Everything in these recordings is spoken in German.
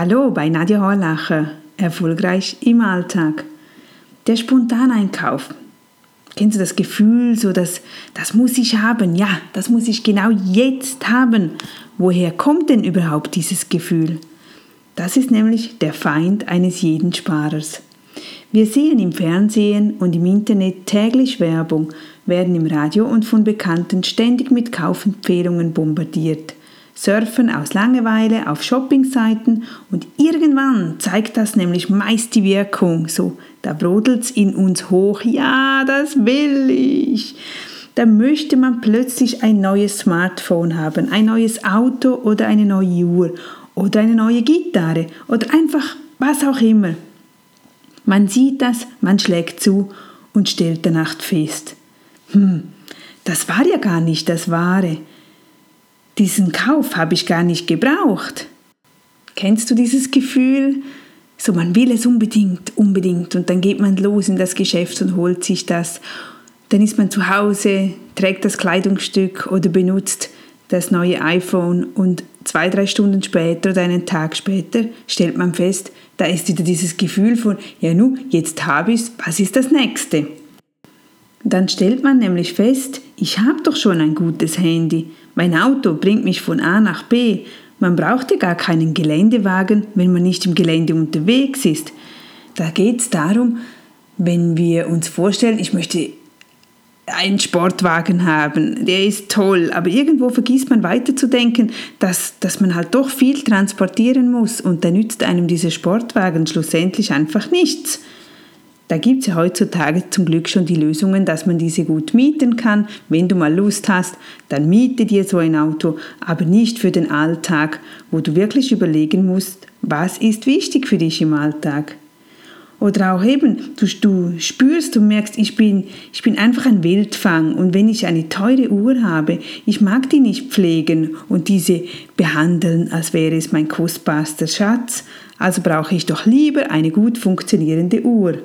Hallo bei Nadja Horlacher. Erfolgreich im Alltag. Der Spontaneinkauf. Kennst du das Gefühl, so dass das muss ich haben? Ja, das muss ich genau jetzt haben. Woher kommt denn überhaupt dieses Gefühl? Das ist nämlich der Feind eines jeden Sparers. Wir sehen im Fernsehen und im Internet täglich Werbung, werden im Radio und von Bekannten ständig mit Kaufempfehlungen bombardiert surfen aus Langeweile auf Shoppingseiten und irgendwann zeigt das nämlich meist die Wirkung. So, da brodelt's in uns hoch. Ja, das will ich. Da möchte man plötzlich ein neues Smartphone haben, ein neues Auto oder eine neue Uhr oder eine neue Gitarre oder einfach was auch immer. Man sieht das, man schlägt zu und stellt danach fest. Hm, das war ja gar nicht das Wahre diesen Kauf habe ich gar nicht gebraucht. Kennst du dieses Gefühl? So, man will es unbedingt, unbedingt und dann geht man los in das Geschäft und holt sich das. Dann ist man zu Hause, trägt das Kleidungsstück oder benutzt das neue iPhone und zwei, drei Stunden später oder einen Tag später stellt man fest, da ist wieder dieses Gefühl von, ja nu, jetzt habe ich es, was ist das nächste? Dann stellt man nämlich fest, ich habe doch schon ein gutes Handy. Mein Auto bringt mich von A nach B. Man braucht ja gar keinen Geländewagen, wenn man nicht im Gelände unterwegs ist. Da geht es darum, wenn wir uns vorstellen, ich möchte einen Sportwagen haben, der ist toll, aber irgendwo vergisst man weiterzudenken, dass, dass man halt doch viel transportieren muss und da nützt einem dieser Sportwagen schlussendlich einfach nichts. Da gibt es ja heutzutage zum Glück schon die Lösungen, dass man diese gut mieten kann. Wenn du mal Lust hast, dann miete dir so ein Auto, aber nicht für den Alltag, wo du wirklich überlegen musst, was ist wichtig für dich im Alltag. Oder auch eben, du, du spürst, du merkst, ich bin, ich bin einfach ein Wildfang und wenn ich eine teure Uhr habe, ich mag die nicht pflegen und diese behandeln, als wäre es mein kostbarster Schatz, also brauche ich doch lieber eine gut funktionierende Uhr.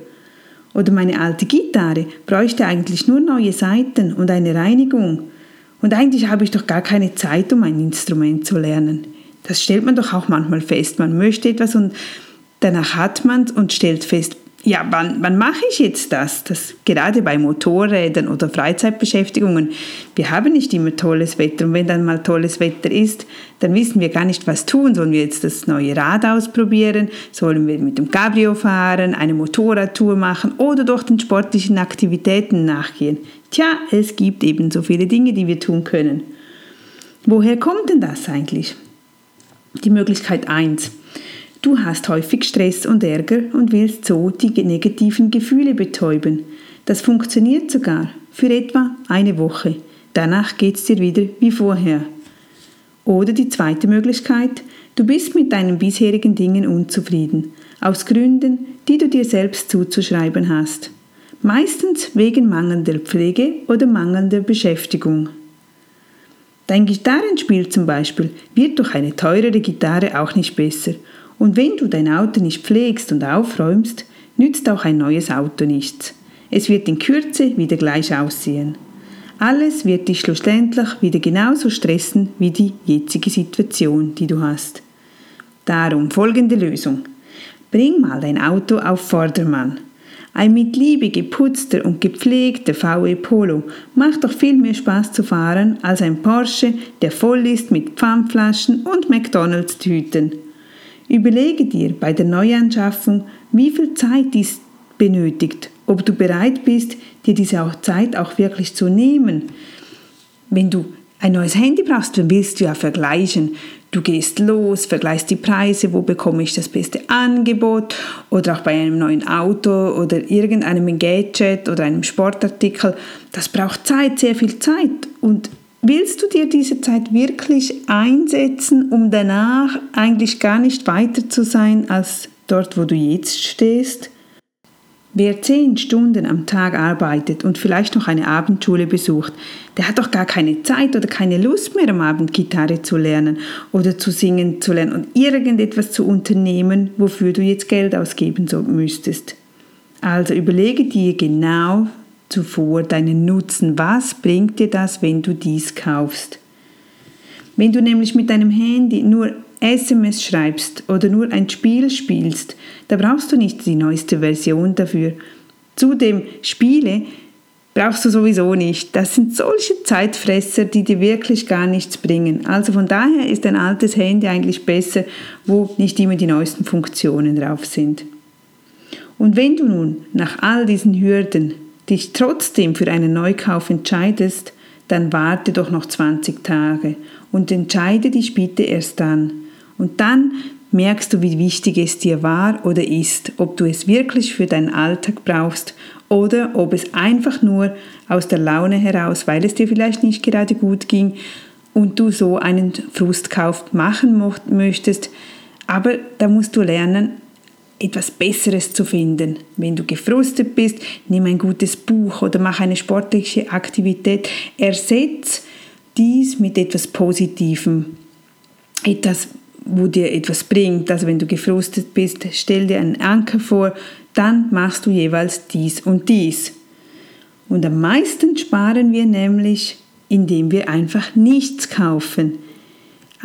Oder meine alte Gitarre bräuchte eigentlich nur neue Saiten und eine Reinigung. Und eigentlich habe ich doch gar keine Zeit, um ein Instrument zu lernen. Das stellt man doch auch manchmal fest. Man möchte etwas und danach hat man es und stellt fest, ja, wann, wann mache ich jetzt das? das? Gerade bei Motorrädern oder Freizeitbeschäftigungen. Wir haben nicht immer tolles Wetter und wenn dann mal tolles Wetter ist, dann wissen wir gar nicht, was tun. Sollen wir jetzt das neue Rad ausprobieren? Sollen wir mit dem Cabrio fahren, eine Motorradtour machen oder doch den sportlichen Aktivitäten nachgehen? Tja, es gibt eben so viele Dinge, die wir tun können. Woher kommt denn das eigentlich? Die Möglichkeit 1. Du hast häufig Stress und Ärger und willst so die negativen Gefühle betäuben. Das funktioniert sogar für etwa eine Woche. Danach geht es dir wieder wie vorher. Oder die zweite Möglichkeit, du bist mit deinen bisherigen Dingen unzufrieden, aus Gründen, die du dir selbst zuzuschreiben hast. Meistens wegen mangelnder Pflege oder mangelnder Beschäftigung. Dein Gitarrenspiel zum Beispiel wird durch eine teurere Gitarre auch nicht besser und wenn du dein Auto nicht pflegst und aufräumst, nützt auch ein neues Auto nichts. Es wird in Kürze wieder gleich aussehen. Alles wird dich schlussendlich wieder genauso stressen wie die jetzige Situation, die du hast. Darum folgende Lösung. Bring mal dein Auto auf Vordermann. Ein mit Liebe geputzter und gepflegter VW Polo macht doch viel mehr Spaß zu fahren als ein Porsche, der voll ist mit Pfandflaschen und McDonalds-Tüten. Überlege dir bei der Neuanschaffung, wie viel Zeit dies benötigt, ob du bereit bist, dir diese Zeit auch wirklich zu nehmen. Wenn du ein neues Handy brauchst, dann willst du ja vergleichen. Du gehst los, vergleichst die Preise, wo bekomme ich das beste Angebot oder auch bei einem neuen Auto oder irgendeinem Gadget oder einem Sportartikel. Das braucht Zeit, sehr viel Zeit und Willst du dir diese Zeit wirklich einsetzen, um danach eigentlich gar nicht weiter zu sein als dort, wo du jetzt stehst? Wer zehn Stunden am Tag arbeitet und vielleicht noch eine Abendschule besucht, der hat doch gar keine Zeit oder keine Lust mehr am Abend Gitarre zu lernen oder zu singen zu lernen und irgendetwas zu unternehmen, wofür du jetzt Geld ausgeben müsstest. Also überlege dir genau, zuvor deinen Nutzen. Was bringt dir das, wenn du dies kaufst? Wenn du nämlich mit deinem Handy nur SMS schreibst oder nur ein Spiel spielst, da brauchst du nicht die neueste Version dafür. Zudem Spiele brauchst du sowieso nicht. Das sind solche Zeitfresser, die dir wirklich gar nichts bringen. Also von daher ist ein altes Handy eigentlich besser, wo nicht immer die neuesten Funktionen drauf sind. Und wenn du nun nach all diesen Hürden dich trotzdem für einen Neukauf entscheidest, dann warte doch noch 20 Tage und entscheide dich bitte erst dann. Und dann merkst du, wie wichtig es dir war oder ist, ob du es wirklich für deinen Alltag brauchst oder ob es einfach nur aus der Laune heraus, weil es dir vielleicht nicht gerade gut ging und du so einen Frustkauf machen möchtest. Aber da musst du lernen, etwas Besseres zu finden. Wenn du gefrustet bist, nimm ein gutes Buch oder mach eine sportliche Aktivität. Ersetz dies mit etwas Positivem. Etwas, wo dir etwas bringt. Also wenn du gefrustet bist, stell dir einen Anker vor, dann machst du jeweils dies und dies. Und am meisten sparen wir nämlich, indem wir einfach nichts kaufen.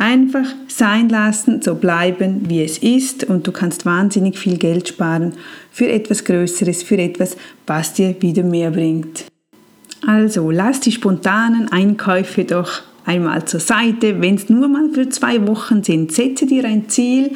Einfach sein lassen, so bleiben, wie es ist und du kannst wahnsinnig viel Geld sparen für etwas Größeres, für etwas, was dir wieder mehr bringt. Also lass die spontanen Einkäufe doch einmal zur Seite, wenn es nur mal für zwei Wochen sind. Setze dir ein Ziel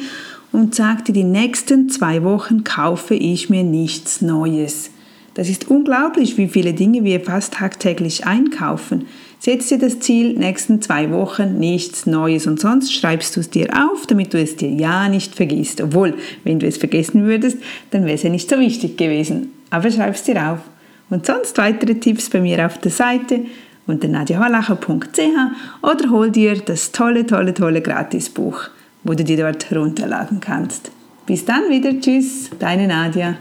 und sag dir, die nächsten zwei Wochen kaufe ich mir nichts Neues. Das ist unglaublich, wie viele Dinge wir fast tagtäglich einkaufen. Setz dir das Ziel, nächsten zwei Wochen nichts Neues und sonst schreibst du es dir auf, damit du es dir ja nicht vergisst. Obwohl, wenn du es vergessen würdest, dann wäre es ja nicht so wichtig gewesen. Aber schreib es dir auf. Und sonst weitere Tipps bei mir auf der Seite unter nadiaholacher.ch oder hol dir das tolle, tolle, tolle Gratisbuch, wo du dir dort herunterladen kannst. Bis dann wieder. Tschüss, deine Nadia.